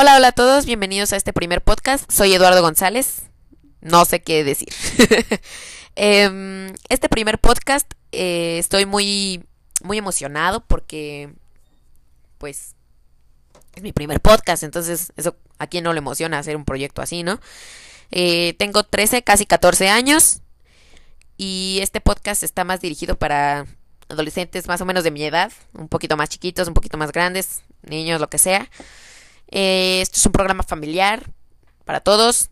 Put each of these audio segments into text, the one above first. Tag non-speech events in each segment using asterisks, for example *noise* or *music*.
Hola, hola a todos, bienvenidos a este primer podcast. Soy Eduardo González. No sé qué decir. *laughs* Em, este primer podcast eh, estoy muy, muy emocionado porque, pues, es mi primer podcast, entonces eso a quién no le emociona hacer un proyecto así, ¿no? Eh, tengo 13, casi 14 años y este podcast está más dirigido para adolescentes más o menos de mi edad, un poquito más chiquitos, un poquito más grandes, niños, lo que sea. Eh, esto es un programa familiar para todos,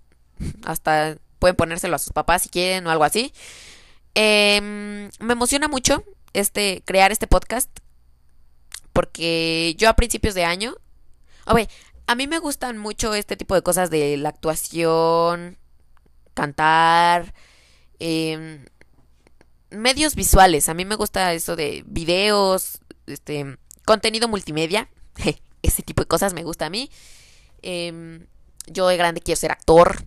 hasta pueden ponérselo a sus papás si quieren o algo así. Em, me emociona mucho este crear este podcast porque yo a principios de año, a mí me gustan mucho este tipo de cosas de la actuación, cantar, em, medios visuales. A mí me gusta eso de videos, este, contenido multimedia. *laughs* Ese tipo de cosas me gusta a mí. Em, yo de grande quiero ser actor.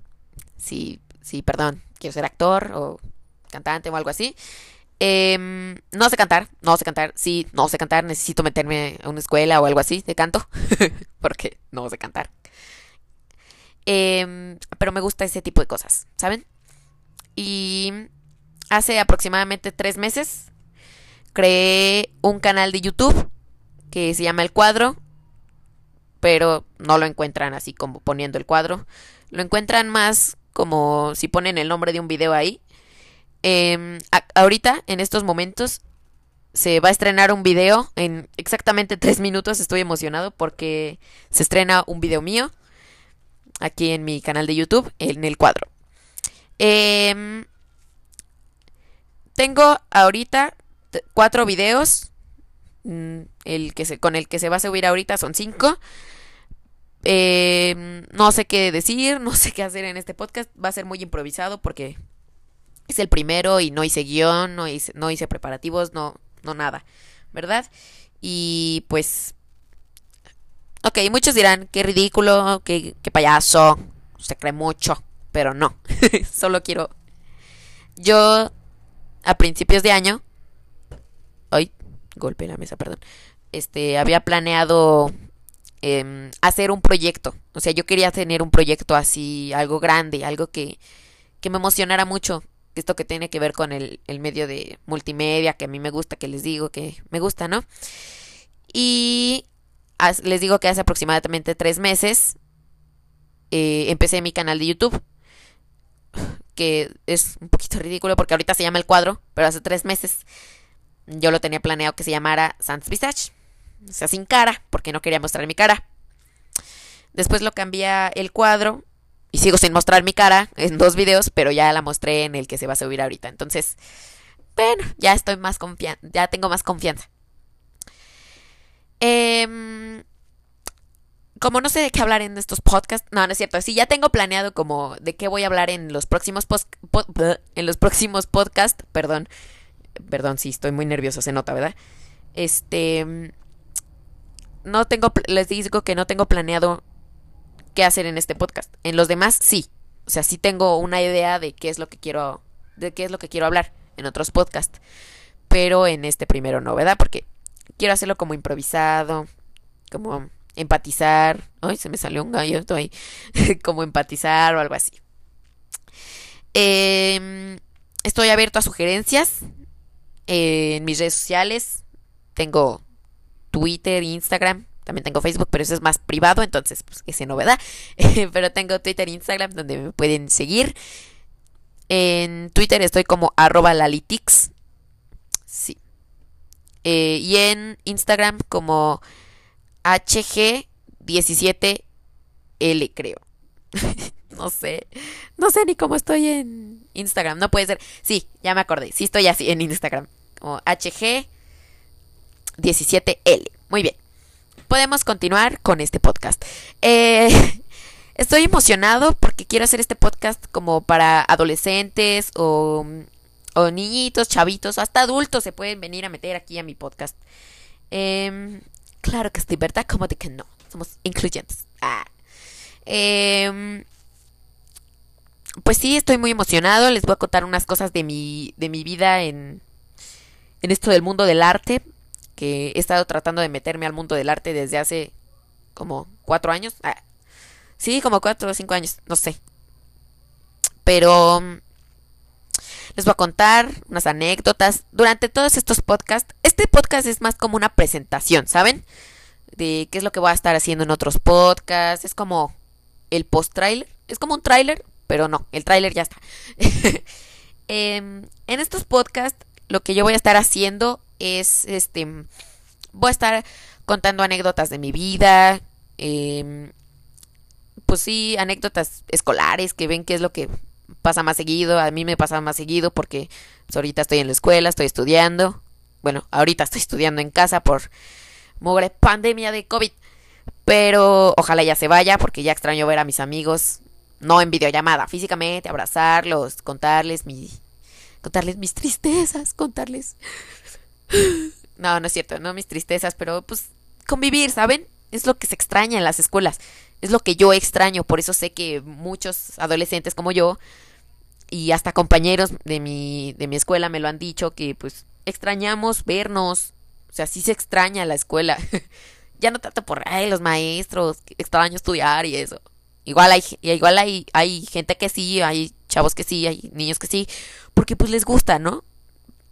Sí, sí, perdón. Quiero ser actor o cantante o algo así. Em, no sé cantar, no sé cantar. Sí, no sé cantar. Necesito meterme a una escuela o algo así de canto. *laughs* porque no sé cantar. Em, pero me gusta ese tipo de cosas, ¿saben? Y hace aproximadamente tres meses creé un canal de YouTube que se llama El Cuadro, pero no lo encuentran así como poniendo el cuadro. Lo encuentran más como si ponen el nombre de un video ahí. Em, ahorita, en estos momentos, se va a estrenar un video en exactamente tres minutos. Estoy emocionado porque se estrena un video mío aquí en mi canal de YouTube, en el cuadro. Eh, tengo ahorita cuatro videos. Mm, el que se, con el que se va a subir ahorita son cinco. Eh, no sé qué decir, *laughs* no sé qué hacer en este podcast. Va a ser muy improvisado porque es el primero y no hice guion, no hice, no hice preparativos, no, no nada, ¿verdad? Y pues... Ok, muchos dirán, qué ridículo, qué, qué payaso, se cree mucho, pero no, *laughs* solo quiero... Yo a principios de año, ay, golpe la mesa, perdón, este, había planeado em, hacer un proyecto. O sea, yo quería tener un proyecto así, algo grande, algo que, que me emocionara mucho. Esto que tiene que ver con el, el medio de multimedia, que a mí me gusta, que les digo que me gusta, ¿no? Y les digo que hace aproximadamente tres meses eh, empecé mi canal de YouTube que es un poquito ridículo porque ahorita se llama el cuadro, pero hace tres meses yo lo tenía planeado que se llamara Sans Visage, o sea, sin cara, porque no quería mostrar mi cara. Después lo cambié el cuadro y sigo sin mostrar mi cara en dos videos, pero ya la mostré en el que se va a subir ahorita. Entonces, bueno, ya estoy más confianza, ya tengo más confianza. Eh, como no sé de qué hablar en estos podcasts, no, no es cierto, sí ya tengo planeado como de qué voy a hablar en los próximos en los próximos podcasts, perdón. Perdón, sí, estoy muy nervioso, se nota, ¿verdad? Este no tengo les digo que no tengo planeado qué hacer en este podcast. En los demás sí. O sea, sí tengo una idea de qué es lo que quiero de qué es lo que quiero hablar en otros podcasts, pero en este primero no, ¿verdad? Porque quiero hacerlo como improvisado, como empatizar. Ay, se me salió un gallo, estoy *laughs* como empatizar o algo así. Em, estoy abierto a sugerencias en mis redes sociales. Tengo Twitter, Instagram. También tengo Facebook, pero eso es más privado, entonces, pues, ese novedad. *laughs* pero tengo Twitter e Instagram donde me pueden seguir. En Twitter estoy como arroba lalitix. Sí. Eh, y en Instagram como HG17L, creo. *laughs* no sé. No sé ni cómo estoy en Instagram. No puede ser. Sí, ya me acordé. Sí estoy así en Instagram. Como HG17L. Muy bien. Podemos continuar con este podcast. Eh, *laughs* estoy emocionado porque quiero hacer este podcast como para adolescentes o, o niñitos, chavitos, hasta adultos se pueden venir a meter aquí a mi podcast. Eh, Claro que sí, ¿verdad? Como de que no. Somos incluyentes. Ah. Em, pues sí, estoy muy emocionado. Les voy a contar unas cosas de mi, de mi vida en, en esto del mundo del arte. Que he estado tratando de meterme al mundo del arte desde hace como cuatro años. Ah. Sí, como cuatro o cinco años, no sé. Pero mm, les voy a contar unas anécdotas durante todos estos podcasts. Este podcast es más como una presentación, ¿saben? De qué es lo que voy a estar haciendo en otros podcasts. Es como el post-trailer. Es como un trailer, pero no, el trailer ya está. *laughs* Em, en estos podcasts lo que yo voy a estar haciendo es, este, voy a estar contando anécdotas de mi vida, eh, pues sí, anécdotas escolares que ven qué es lo que pasa más seguido, a mí me pasa más seguido porque pues, ahorita estoy en la escuela, estoy estudiando, bueno, ahorita estoy estudiando en casa por mugre pandemia de COVID, pero ojalá ya se vaya porque ya extraño ver a mis amigos, no en videollamada, físicamente, abrazarlos, contarles mi contarles mis tristezas, contarles No, no es cierto, no mis tristezas, pero pues convivir, ¿saben? Es lo que se extraña en las escuelas. Es lo que yo extraño, por eso sé que muchos adolescentes como yo y hasta compañeros de mi, de mi escuela me lo han dicho que pues extrañamos vernos. O sea, sí se extraña la escuela. *laughs* ya no tanto por ay, los maestros, extraño estudiar y eso. Igual hay, igual hay, hay gente que sí, hay chavos que sí, hay niños que sí, porque pues les gusta, ¿no?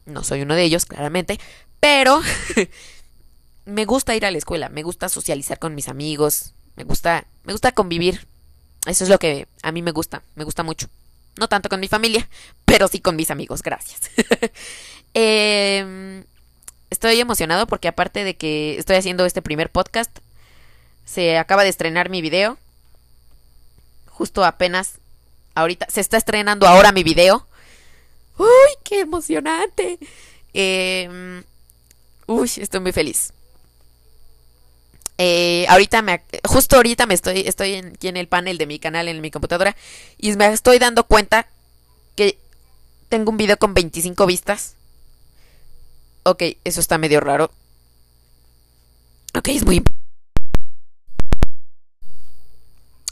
No soy uno de ellos, claramente, pero *laughs* me gusta ir a la escuela, me gusta socializar con mis amigos, me gusta, me gusta convivir. Eso es lo que a mí me gusta, me gusta mucho. No tanto con mi familia, pero sí con mis amigos, gracias. *laughs* Em, estoy emocionado porque aparte de que estoy haciendo este primer podcast, se acaba de estrenar mi video. Justo apenas, ahorita, se está estrenando ahora mi video. ¡Uy, qué emocionante! Eh, uy, estoy muy feliz. Eh, ahorita me, justo ahorita me estoy, estoy en, aquí en el panel de mi canal en mi computadora y me estoy dando cuenta que tengo un video con 25 vistas. Ok, eso está medio raro. Ok, es muy...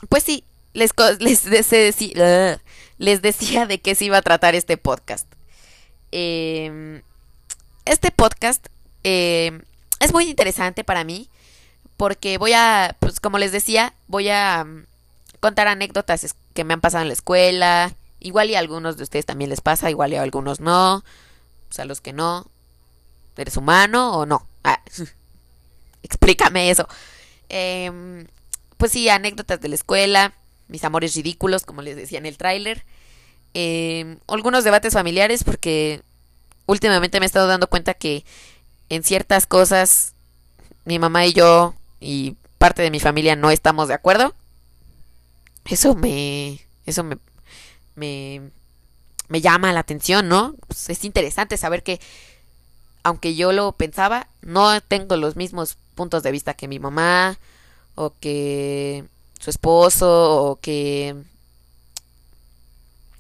Pues sí, les, les, les decía de qué se iba a tratar este podcast. Eh, este podcast eh, es muy interesante para mí porque voy a, pues como les decía, voy a mm, contar anécdotas que me han pasado en la escuela. Igual y a algunos de ustedes también les pasa, igual y a algunos no. O sea, los que no. ¿Eres humano o no? Ah, *laughs* explícame eso. Em, pues sí, anécdotas de la escuela, mis amores ridículos, como les decía en el tráiler. Em, algunos debates familiares porque últimamente me he estado dando cuenta que en ciertas cosas mi mamá y yo y parte de mi familia no estamos de acuerdo. Eso me eso me me, llama la atención, ¿no? Pues es interesante saber que aunque yo lo pensaba, no tengo los mismos puntos de vista que mi mamá o que su esposo o que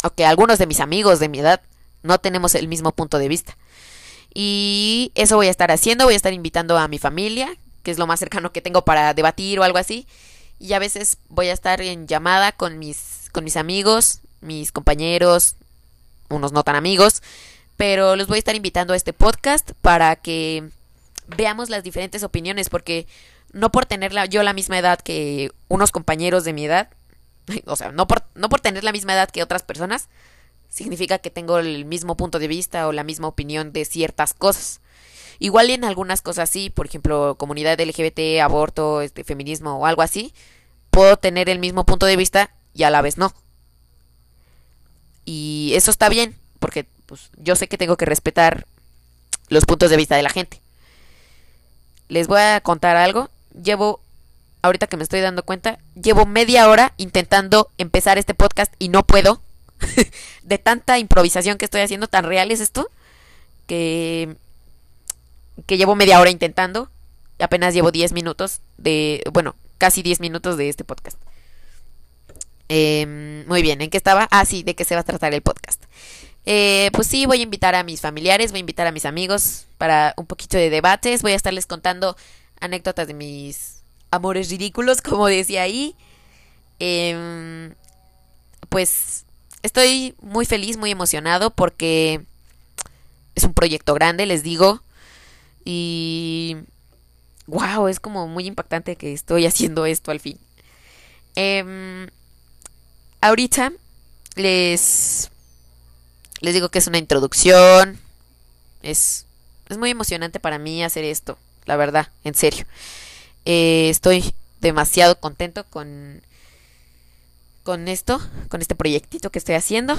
o que algunos de mis amigos de mi edad no tenemos el mismo punto de vista. Y eso voy a estar haciendo, voy a estar invitando a mi familia, que es lo más cercano que tengo para debatir o algo así. Y a veces voy a estar en llamada con mis, con mis amigos, mis compañeros, unos no tan amigos, pero los voy a estar invitando a este podcast para que veamos las diferentes opiniones, porque no por tener yo la misma edad que unos compañeros de mi edad, *laughs* o sea, no por, no por tener la misma edad que otras personas, significa que tengo el mismo punto de vista o la misma opinión de ciertas cosas. Igual en algunas cosas sí, por ejemplo, comunidad LGBT, aborto, este, feminismo o algo así, puedo tener el mismo punto de vista y a la vez no. Y eso está bien, porque pues, yo sé que tengo que respetar los puntos de vista de la gente. Les voy a contar algo. Llevo, ahorita que me estoy dando cuenta, llevo media hora intentando empezar este podcast y no puedo *laughs* de tanta improvisación que estoy haciendo, tan real es esto, que, que llevo media hora intentando, apenas llevo 10 minutos de, bueno, casi 10 minutos de este podcast. Em, muy bien, ¿en qué estaba? Ah, sí, de qué se va a tratar el podcast. Eh, pues sí, voy a invitar a mis familiares, voy a invitar a mis amigos para un poquito de debates, voy a estarles contando anécdotas de mis amores ridículos, *laughs* como decía ahí. Em, pues Estoy muy feliz, muy emocionado porque es un proyecto grande, les digo. Y wow, es como muy impactante que estoy *laughs* haciendo esto al fin. Em, ahorita les, les digo que es una introducción. Es, es muy emocionante para mí hacer esto, la verdad, en serio. Eh, estoy demasiado contento con, con esto, con este proyectito que estoy haciendo.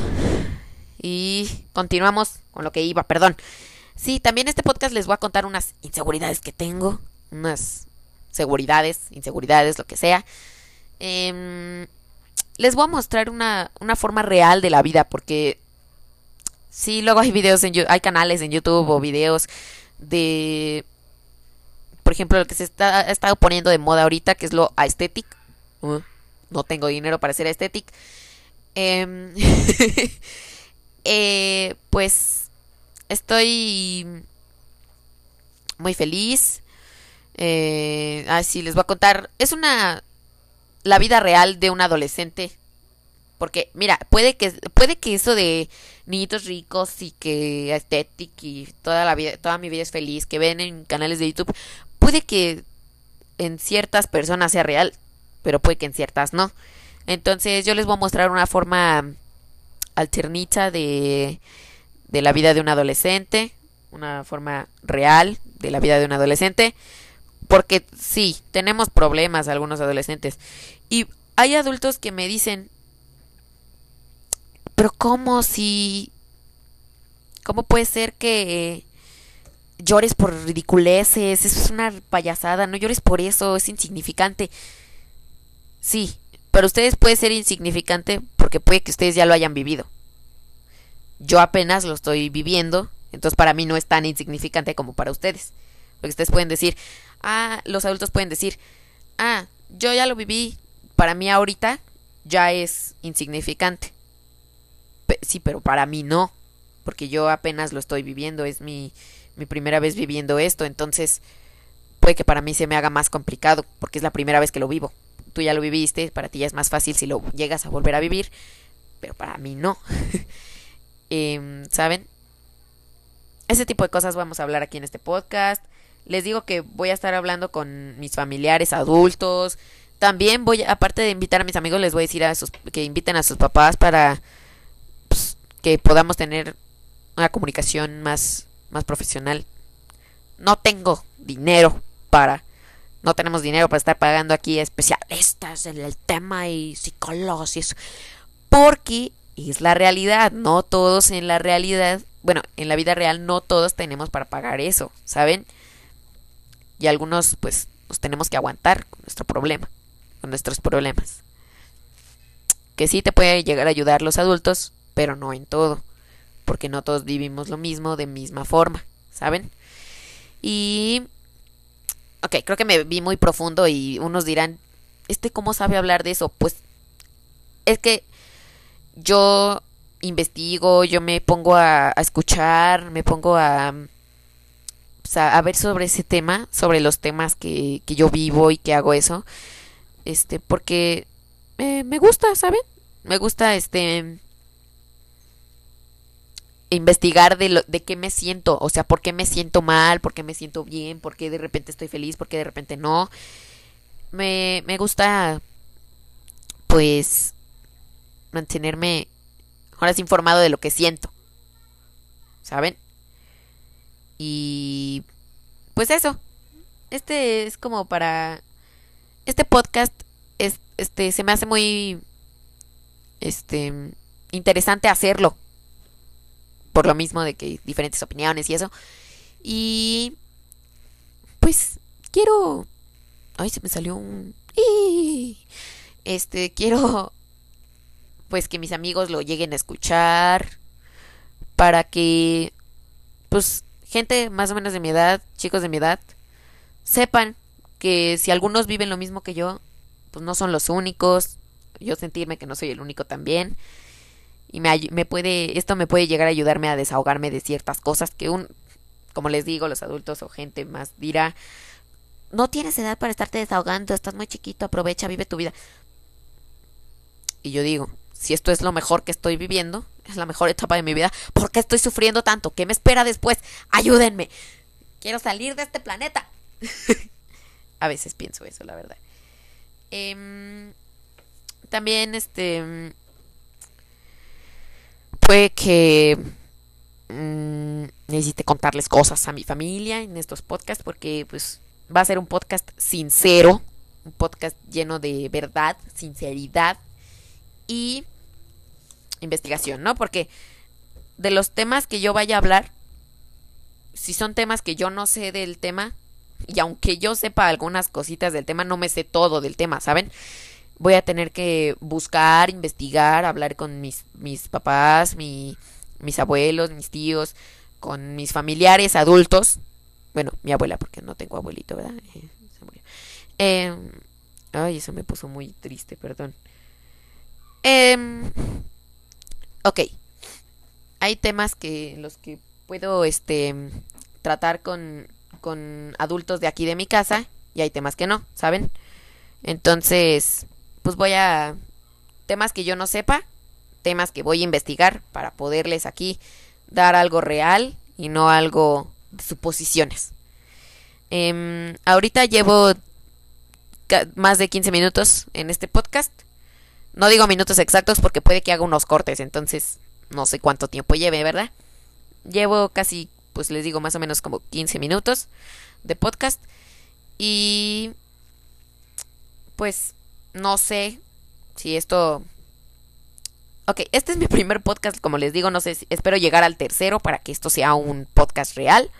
Y continuamos con lo que iba, perdón. Sí, también este podcast les voy a contar unas inseguridades que tengo, unas seguridades, inseguridades, lo que sea. Em, les voy a mostrar una, una forma real de la vida, porque sí, luego hay videos en hay canales en YouTube o videos de, por ejemplo, lo que se está, ha estado poniendo de moda ahorita, que es lo aesthetic. Uh, no tengo dinero para hacer aesthetic. Em, *laughs* eh, pues estoy muy feliz. Eh, así les voy a contar. Es una la vida real de un adolescente. Porque, mira, puede que, puede que eso de niñitos ricos y que estética y toda la vida, toda mi vida es feliz, que ven en canales de YouTube, puede que en ciertas personas sea real, pero puede que en ciertas no. Entonces yo les voy a mostrar una forma alternita de, de la vida de un adolescente, una forma real de la vida de un adolescente. Porque sí, tenemos problemas algunos adolescentes. Y hay adultos que me dicen, pero ¿cómo si... ¿Cómo puede ser que llores por ridiculeces? Eso es una payasada, no llores por eso, es insignificante. Sí, para ustedes puede ser insignificante porque puede que ustedes ya lo hayan vivido. Yo apenas lo estoy viviendo, entonces para mí no es tan insignificante como para ustedes. Porque ustedes pueden decir, ah, los adultos pueden decir, ah, yo ya lo viví, para mí ahorita ya es insignificante. sí, pero para mí no, porque yo apenas lo estoy viviendo, es mi, mi primera vez viviendo esto, entonces puede que para mí se me haga más complicado, porque es la primera vez que lo vivo. Tú ya lo viviste, para ti ya es más fácil si lo llegas a volver a vivir, pero para mí no. *laughs* eh, ¿Saben? Ese tipo de cosas vamos a hablar aquí en este podcast. Les digo que voy a estar hablando con mis familiares adultos. También voy, aparte de invitar a mis amigos, les voy a decir a sus, que inviten a sus papás para pues, que podamos tener una comunicación más, más profesional. No tengo dinero para, no tenemos dinero para estar pagando aquí especialistas en el tema y psicólogos y eso. Porque es la realidad, no todos en la realidad, bueno, en la vida real no todos tenemos para pagar eso, ¿saben? y algunos pues nos tenemos que aguantar con nuestro problema, con nuestros problemas. Que sí te puede llegar a ayudar los adultos, pero no en todo, porque no todos vivimos lo mismo de misma forma, ¿saben? Y... Ok, creo que me vi muy profundo y unos dirán, ¿este cómo sabe hablar de eso? Pues es que yo investigo, yo me pongo a, a escuchar, me pongo a a, ver sobre ese tema, sobre los temas que, que, yo vivo y que hago eso, este, porque me gusta, ¿saben? Me gusta, este, investigar de, lo, de qué me siento, o sea, por qué me siento mal, por qué me siento bien, por qué de repente estoy feliz, por qué de repente no. Me, me gusta, pues, mantenerme ahora informado de lo que siento, ¿saben? Y pues eso. Este es como para este podcast es este se me hace muy este interesante hacerlo. Por lo mismo de que diferentes opiniones y eso. Y pues quiero ay, se me salió un este quiero pues que mis amigos lo lleguen a escuchar para que pues gente más o menos de mi edad, chicos de mi edad, sepan que si algunos viven lo mismo que yo, pues no son los únicos, yo sentirme que no soy el único también. Y me, me puede, esto me puede llegar a ayudarme a desahogarme de ciertas cosas que un, como les digo, los adultos o gente más dirá, no tienes edad para estarte desahogando, estás muy chiquito, aprovecha, vive tu vida. Y yo digo, si esto es lo mejor que estoy viviendo, es la mejor etapa de mi vida, ¿por qué estoy sufriendo tanto? ¿Qué me espera después? Ayúdenme. Quiero salir de este planeta. *laughs* A veces pienso eso, la verdad. Em, también este puede que mmm, necesite contarles cosas a mi familia en estos podcasts porque pues va a ser un podcast sincero, un podcast lleno de verdad, sinceridad y investigación, ¿no? Porque de los temas que yo vaya a hablar, si son temas que yo no sé del tema, y aunque yo sepa algunas cositas del tema, no me sé todo del tema, ¿saben? Voy a tener que buscar, investigar, hablar con mis, mis papás, mi, mis abuelos, mis tíos, con mis familiares adultos. Bueno, mi abuela, porque no tengo abuelito, ¿verdad? Eh, eh, ay, eso me puso muy triste, perdón. Eh, ok. Hay temas que los que puedo este tratar con, con adultos de aquí de mi casa y hay temas que no, ¿saben? Entonces, pues voy a temas que yo no sepa, temas que voy a investigar para poderles aquí dar algo real y no algo de suposiciones. Eh, ahorita llevo más de 15 minutos en este podcast. No digo minutos exactos porque puede que haga unos cortes, entonces no sé cuánto tiempo lleve, ¿verdad? Llevo casi, pues les digo, más o menos como 15 minutos de podcast. Y pues no sé si esto Ok, este es mi primer podcast, como les digo, no sé, si, espero llegar al tercero para que esto sea un podcast real.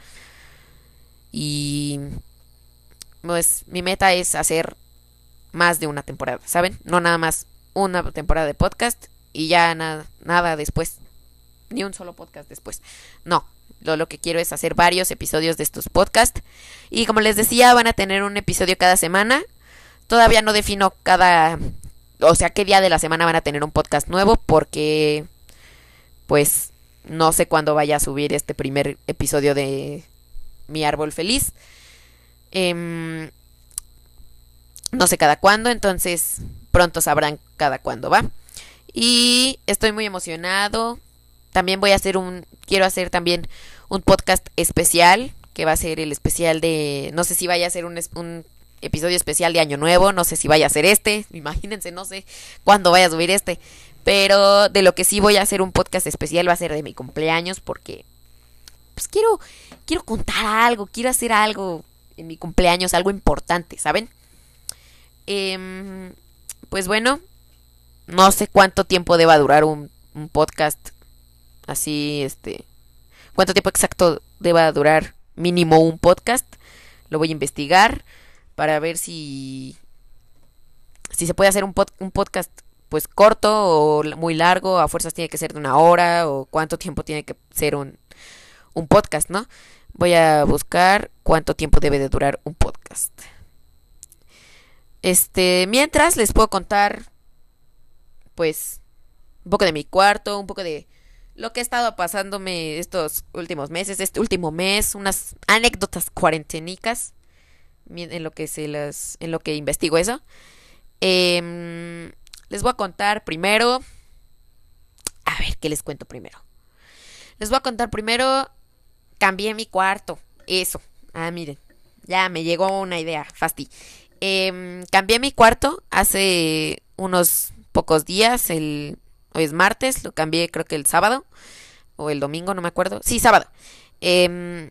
Y pues mi meta es hacer más de una temporada, ¿saben? No nada más una temporada de podcast y ya nada, nada después. Ni un solo podcast después. No, lo, lo que quiero es hacer varios episodios de estos podcasts. Y como les decía, van a tener un episodio cada semana. Todavía no defino cada o sea, qué día de la semana van a tener un podcast nuevo porque pues no sé cuándo vaya a subir este primer episodio de Mi Árbol Feliz. Eh, no sé cada cuándo, entonces pronto sabrán cada cuándo va. Y estoy muy emocionado. También voy a hacer un, quiero hacer también un podcast especial, que va a ser el especial de, no sé si vaya a ser un, un episodio especial de Año Nuevo. No sé si vaya a ser este. Imagínense, no sé cuándo vaya a subir este. Pero de lo que sí voy a hacer un podcast especial va a ser de mi cumpleaños. Porque pues quiero, quiero contar algo. Quiero hacer algo en mi cumpleaños. Algo importante, ¿saben? Eh, pues bueno. No sé cuánto tiempo deba durar un, un podcast. Así, este. Cuánto tiempo exacto deba durar mínimo un podcast. Lo voy a investigar para ver si, si se puede hacer un, pod, un podcast pues corto o muy largo, a fuerzas tiene que ser de una hora o cuánto tiempo tiene que ser un, un podcast, ¿no? Voy a buscar cuánto tiempo debe de durar un podcast. Este, mientras les puedo contar pues un poco de mi cuarto, un poco de lo que ha estado pasándome estos últimos meses, este último mes, unas anécdotas cuarentenicas en lo que se las, en lo que investigo eso. Eh, les voy a contar primero. A ver, ¿qué les cuento primero? Les voy a contar primero. Cambié mi cuarto. Eso. Ah, miren. Ya me llegó una idea. Fasti. Eh, cambié mi cuarto hace unos pocos días. El, hoy es martes. Lo cambié creo que el sábado. O el domingo, no me acuerdo. Sí, sábado. Eh,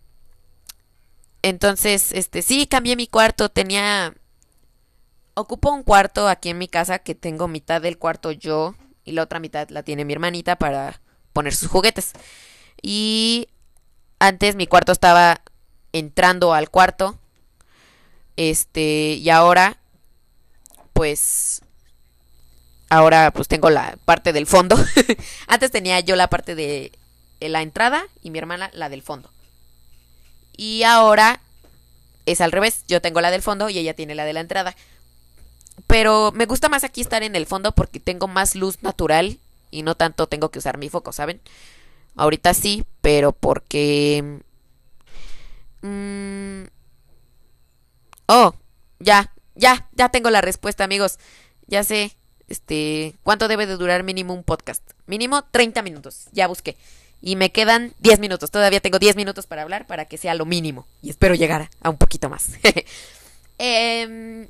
entonces, este, sí, cambié mi cuarto, tenía... Ocupo un cuarto aquí en mi casa que tengo mitad del cuarto yo y la otra mitad la tiene mi hermanita para poner sus juguetes. Y antes mi cuarto estaba entrando al cuarto. Este, y ahora pues ahora pues tengo la parte del fondo. *laughs* antes tenía yo la parte de la entrada y mi hermana la del fondo. Y ahora es al revés. Yo tengo la del fondo y ella tiene la de la entrada. Pero me gusta más aquí estar en el fondo porque tengo más luz natural y no tanto tengo que usar mi foco, ¿saben? Ahorita sí, pero porque... Mmm... Oh, ya, ya, ya tengo la respuesta, amigos. Ya sé, este, cuánto debe de durar mínimo un podcast. Mínimo 30 minutos, ya busqué. Y me quedan 10 minutos. Todavía tengo 10 minutos para hablar para que sea lo mínimo. Y espero llegar a un poquito más. *laughs* eh,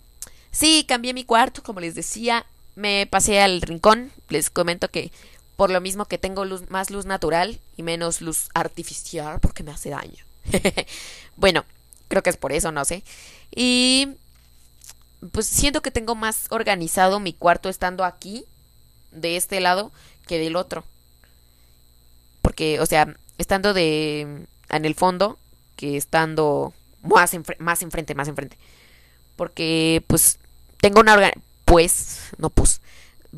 sí, cambié mi cuarto, como les decía. me pasé al rincón. Les comento que por lo mismo que tengo más luz natural y menos luz artificial porque me hace daño. *laughs* bueno, creo que es por eso, no sé. Y pues siento que tengo más organizado mi cuarto estando aquí, de este lado, que del otro. Porque, o sea, estando de en el fondo que estando más, más enfrente, más enfrente. Porque, pues, tengo una... Pues, no pues,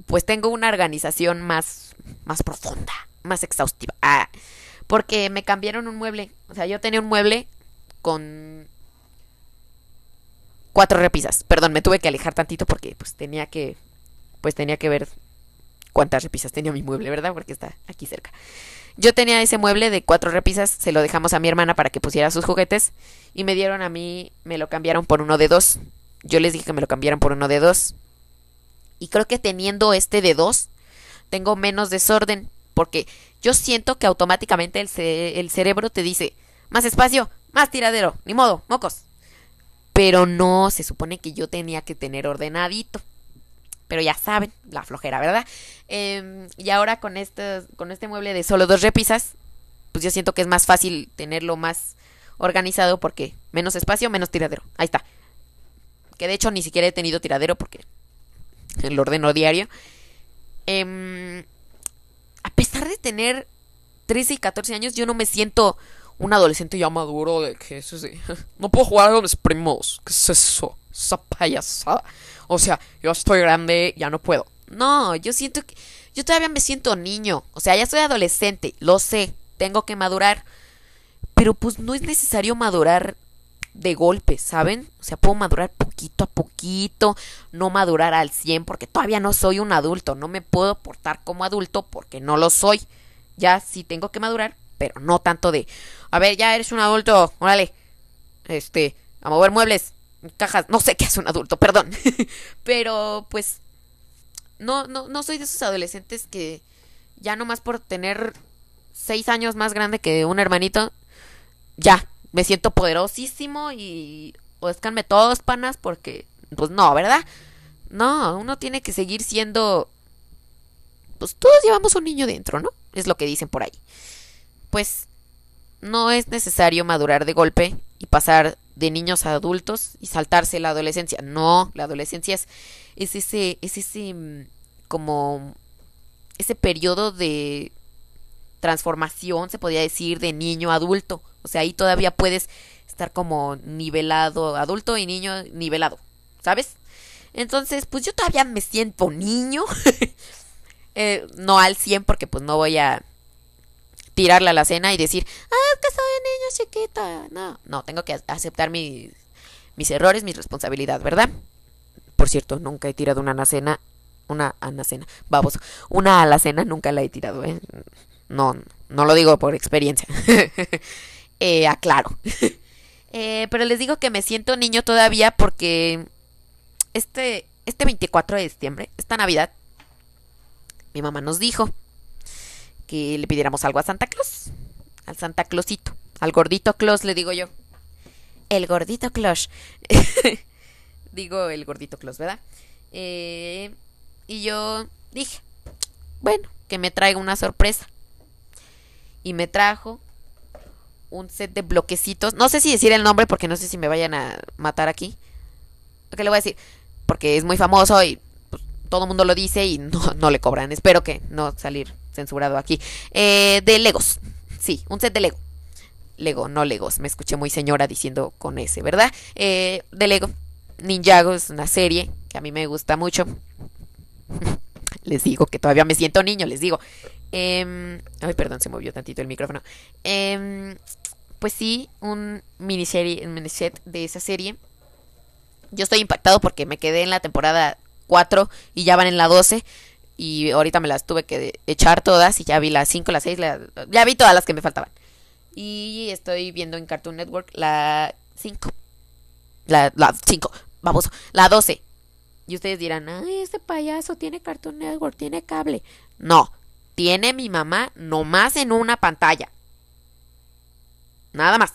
pues tengo una organización más, más profunda, más exhaustiva. Ah, porque me cambiaron un mueble. O sea, yo tenía un mueble con cuatro repisas. Perdón, me tuve que alejar tantito porque pues tenía que pues tenía que ver cuántas repisas tenía mi mueble, ¿verdad? Porque está aquí cerca. Yo tenía ese mueble de cuatro repisas, se lo dejamos a mi hermana para que pusiera sus juguetes y me dieron a mí, me lo cambiaron por uno de dos. Yo les dije que me lo cambiaran por uno de dos. Y creo que teniendo este de dos, tengo menos desorden porque yo siento que automáticamente el, el cerebro te dice, más espacio, más tiradero, ni modo, mocos. Pero no, se supone que yo tenía que tener ordenadito. Pero ya saben, la flojera, ¿verdad? Em, y ahora con este, con este mueble de solo dos repisas, pues yo siento que es más fácil tenerlo más organizado porque menos espacio, menos tiradero. Ahí está. Que de hecho ni siquiera he tenido tiradero porque lo ordeno diario. Eh, a pesar de tener 13 y 14 años, yo no me siento un adolescente ya maduro de que eso sí. *laughs* No puedo jugar con mis primos. ¿Qué es eso? Esa payasada. O sea, yo estoy grande, ya no puedo. No, yo siento que. Yo todavía me siento niño. O sea, ya soy adolescente, lo sé. Tengo que madurar. Pero pues no es necesario madurar de golpe, ¿saben? O sea, puedo madurar poquito a poquito, no madurar al 100 porque todavía no soy un adulto, no me puedo portar como adulto porque no lo soy. Ya sí tengo que madurar, pero no tanto de, a ver, ya eres un adulto, órale, este, a mover muebles, cajas, no sé qué es un adulto, perdón. *laughs* pero pues, no, no, no soy de esos adolescentes que ya nomás por tener seis años más grande que un hermanito, ya, me siento poderosísimo y escanme todos, panas, porque, pues no, ¿verdad? No, uno tiene que seguir siendo... Pues todos llevamos un niño dentro, ¿no? Es lo que dicen por ahí. Pues no es necesario madurar de golpe y pasar de niños a adultos y saltarse la adolescencia. No, la adolescencia es, es ese, es ese mm, como ese periodo de transformación, se podría decir, de niño a adulto. O sea, ahí todavía puedes estar como nivelado, adulto y niño nivelado, ¿sabes? Entonces, pues yo todavía me siento niño. *laughs* eh, no al 100 porque pues no voy a tirarle a la cena y decir, ah, es que soy niño chiquita. No, no, tengo que aceptar mis, mis errores, mi responsabilidad, ¿verdad? Por cierto, nunca he tirado una alacena, una anacena, vamos, una alacena nunca la he tirado, ¿eh? No, no lo digo por experiencia. *laughs* eh, aclaro. *laughs* eh, pero les digo que me siento niño todavía porque este, este 24 de diciembre, esta Navidad, mi mamá nos dijo que le pidiéramos algo a Santa Claus. Al Santa Clausito. Al gordito Claus, le digo yo. El gordito Claus. *laughs* digo el gordito Claus, ¿verdad? Eh, y yo dije, bueno, que me traiga una sorpresa. Y me trajo un set de bloquecitos. No sé si decir el nombre porque no sé si me vayan a matar aquí. ¿Qué le voy a decir? Porque es muy famoso y pues, todo el mundo lo dice y no, no, le cobran. Espero que no salir censurado aquí. Eh, de Legos. Sí, un set de Lego. Lego, no Legos. Me escuché muy señora diciendo con ese, ¿verdad? Eh, de Lego. Ninjago es una serie que a mí me gusta mucho. *laughs* les digo que todavía me siento niño, les digo. Eh, ay, perdón, se movió tantito el micrófono. Eh, pues sí, un miniserie, un miniset de esa serie. Yo estoy impactado porque me quedé en la temporada 4 y ya van en la 12. Y ahorita me las tuve que echar todas y ya vi las 5, las 6, la, ya vi todas las que me faltaban. Y estoy viendo en Cartoon Network la 5. La 5, vamos, la 12. Y ustedes dirán, ay, este payaso tiene Cartoon Network, tiene cable. No, tiene mi mamá nomás en una pantalla. Nada más.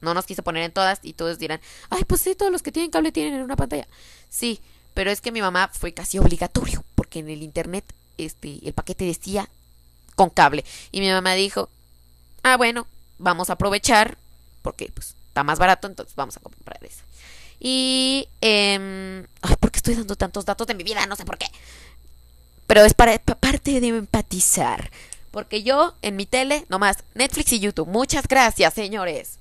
No nos quiso poner en todas y todos dirán, ay, pues sí, todos los que tienen cable tienen en una pantalla. Sí, Pero es que mi mamá fue casi obligatorio, porque en el internet este, el paquete decía con cable. Y mi mamá dijo, ah, bueno, vamos a aprovechar, porque pues está más barato, entonces vamos a comprar ese. Y, eh, ¿por qué estoy dando tantos datos de mi vida? No sé por qué. Pero es para parte de empatizar. Porque yo en mi tele, nomás Netflix y YouTube. Muchas gracias, señores.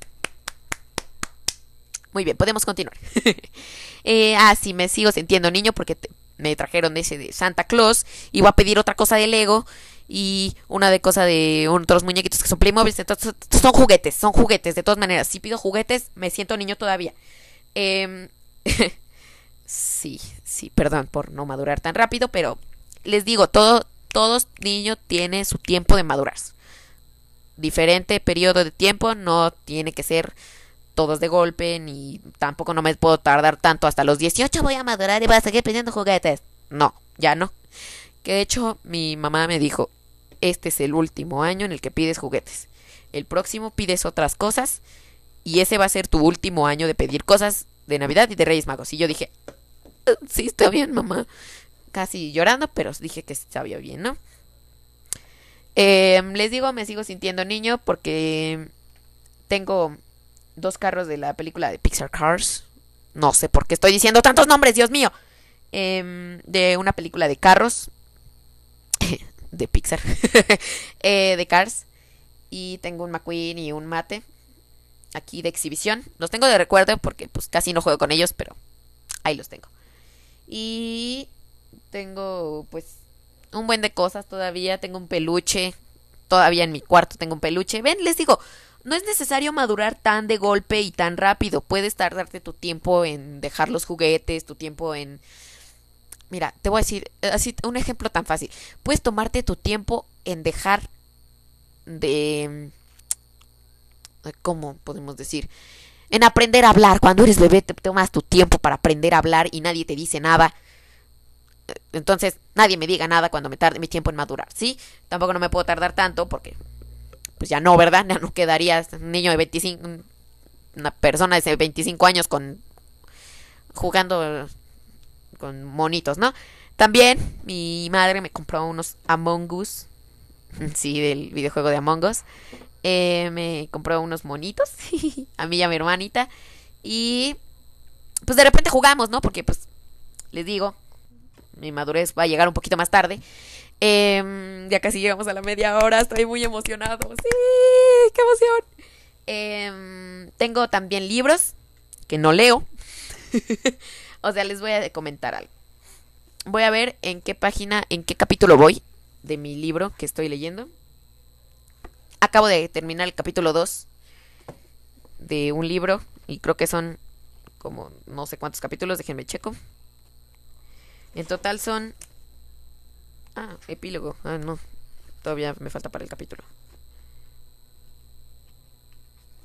Muy bien, podemos continuar. *laughs* eh, ah, sí, me sigo sintiendo niño porque me trajeron ese de Santa Claus. Y voy a pedir otra cosa de Lego. Y una de cosa de otros muñequitos que son Playmobil. Entonces, son juguetes, son juguetes. De todas maneras, si pido juguetes, me siento niño todavía. Eh, *laughs* sí, sí, perdón por no madurar tan rápido, pero les digo, todo, todos niños tiene su tiempo de madurarse. Diferente periodo de tiempo, no tiene que ser todos de golpe, ni tampoco no me puedo tardar tanto. Hasta los 18 voy a madurar y voy a seguir pidiendo juguetes. No, ya no. Que de hecho mi mamá me dijo, este es el último año en el que pides juguetes. El próximo pides otras cosas y ese va a ser tu último año de pedir cosas de Navidad y de Reyes Magos. Y yo dije, ah, sí, está bien, mamá casi llorando, pero dije que sabía bien, ¿no? Eh, les digo, me sigo sintiendo niño porque tengo dos carros de la película de Pixar Cars. No sé por qué estoy diciendo tantos nombres, Dios mío. Eh, de una película de carros. *laughs* de Pixar. *laughs* eh, de Cars. Y tengo un McQueen y un mate. Aquí de exhibición. Los tengo de recuerdo porque pues casi no juego con ellos, pero ahí los tengo. Y tengo pues un buen de cosas todavía, tengo un peluche, todavía en mi cuarto tengo un peluche. Ven, les digo, no es necesario madurar tan de golpe y tan rápido, puedes tardarte tu tiempo en dejar los juguetes, tu tiempo en... Mira, te voy a decir así un ejemplo tan fácil. Puedes tomarte tu tiempo en dejar de ¿cómo podemos decir? En aprender a hablar. Cuando eres bebé te tomas tu tiempo para aprender a hablar y nadie te dice nada entonces nadie me diga nada cuando me tarde mi tiempo en madurar, ¿sí? Tampoco no me puedo tardar tanto porque pues ya no, ¿verdad? *laughs* Ya no quedaría un niño de 25 una persona de 25 años con jugando con monitos, ¿no? También mi madre me compró unos Among Us, *laughs* sí, del videojuego de Among Us. Eh, me compró unos monitos *laughs* a mí y a mi hermanita y pues de repente jugamos, ¿no? Porque pues les digo, mi madurez va a llegar un poquito más tarde. Em, ya casi llegamos a la media hora, estoy muy emocionado. Sí, qué emoción. Em, tengo también libros que no leo. *laughs* o sea, les voy a comentar algo. Voy a ver en qué página, en qué capítulo voy de mi libro que estoy leyendo. Acabo de terminar el capítulo 2 de un libro y creo que son como no sé cuántos capítulos, déjenme checo. En total son... Ah, epílogo. Ah, no. Todavía me falta para el capítulo.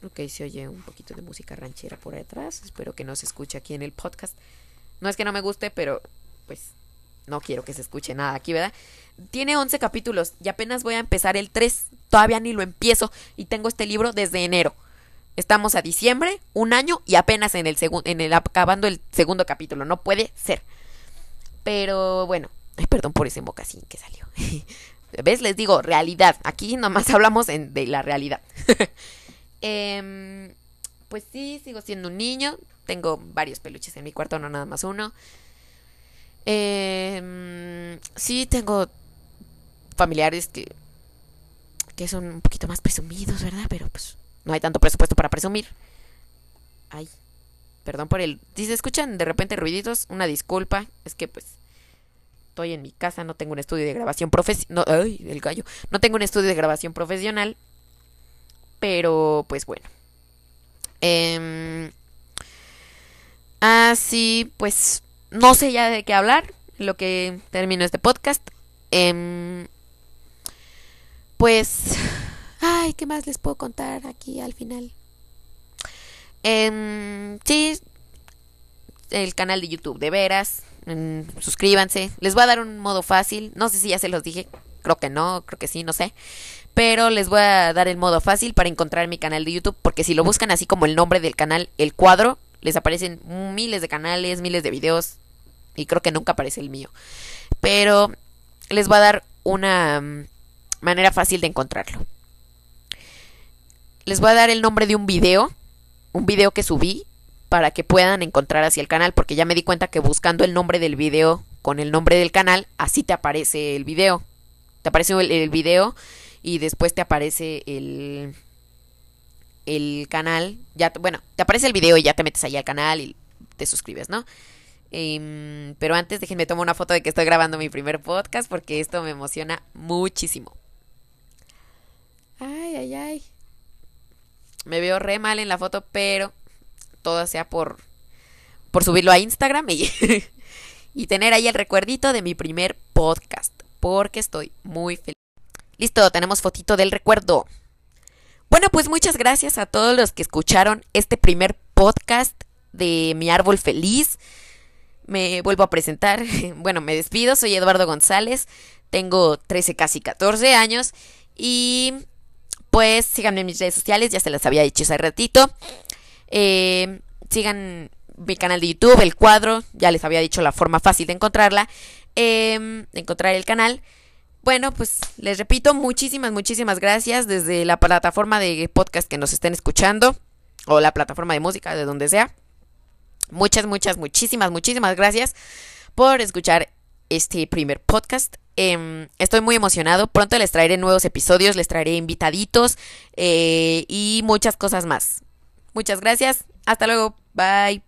Ok, se oye un poquito de música ranchera por detrás. Espero que no se escuche aquí en el podcast. No es que no me guste, pero pues no quiero que se escuche nada aquí, ¿verdad? Tiene 11 capítulos y apenas voy a empezar el 3. Todavía ni lo empiezo y tengo este libro desde enero. Estamos a diciembre, un año y apenas en el segundo, en el acabando el segundo capítulo. No puede ser. Pero bueno, ay, perdón por ese mocasín que salió. *laughs* ¿Ves? Les digo, realidad. Aquí nomás hablamos de la realidad. *laughs* Em, pues sí, sigo siendo un niño. Tengo varios peluches en mi cuarto, no nada más uno. Eh, sí, tengo familiares que, que son un poquito más presumidos, ¿verdad? Pero pues no hay tanto presupuesto para presumir. Ay, Perdón por el... Si se escuchan de repente ruiditos, una disculpa. Es que pues estoy en mi casa, no tengo un estudio de grabación profesional. Ay, el gallo. No tengo un estudio de grabación profesional. Pero pues bueno. Eh, así pues no sé ya de qué hablar. Lo que termino este podcast. Eh, pues... Ay, ¿qué más les puedo contar aquí al final? Eh, sí, el canal de YouTube, de veras. Em, suscríbanse. Les voy a dar un modo fácil. No sé si ya se los dije. Creo que no, creo que sí, no sé. Pero les voy a dar el modo fácil para encontrar mi canal de YouTube. Porque si lo buscan así como el nombre del canal, el cuadro, les aparecen miles de canales, miles de videos. y creo que nunca aparece el mío. Pero les voy a dar una mm, manera fácil de encontrarlo. Les voy a dar el nombre de un video, un video que subí para que puedan encontrar así el canal, porque ya me di cuenta que buscando el nombre del video con el nombre del canal, así te aparece el video. Te aparece el, video y después te aparece el, el canal. Ya, bueno, te aparece el video y ya te metes ahí al canal y te suscribes, ¿no? Eh, pero antes déjenme tomar una foto de que estoy grabando mi primer podcast porque esto me emociona muchísimo. Ay, ay, ay. Me veo re mal en la foto, pero todo sea por, por subirlo a Instagram y, *laughs* y tener ahí el recuerdito de mi primer podcast, porque estoy muy feliz. Listo, tenemos fotito del recuerdo. Bueno, pues muchas gracias a todos los que escucharon este primer podcast de Mi Árbol Feliz. Me vuelvo a presentar. *laughs* Bueno, me despido. Soy Eduardo González. Tengo 13, casi 14 años. Y pues síganme en mis redes sociales. Ya se las había dicho hace ratito. Eh, sigan mi canal de YouTube, el cuadro. Ya les había dicho la forma fácil de encontrarla. De encontrar el canal. Bueno, pues les repito, muchísimas, muchísimas gracias desde la plataforma de podcast que nos estén escuchando o la plataforma de música, de donde sea. Muchas, muchas, muchísimas, muchísimas gracias por escuchar este primer podcast. Eh, estoy muy emocionado. Pronto les traeré nuevos episodios, les traeré invitaditos eh, y muchas cosas más. Muchas gracias. Hasta luego. Bye.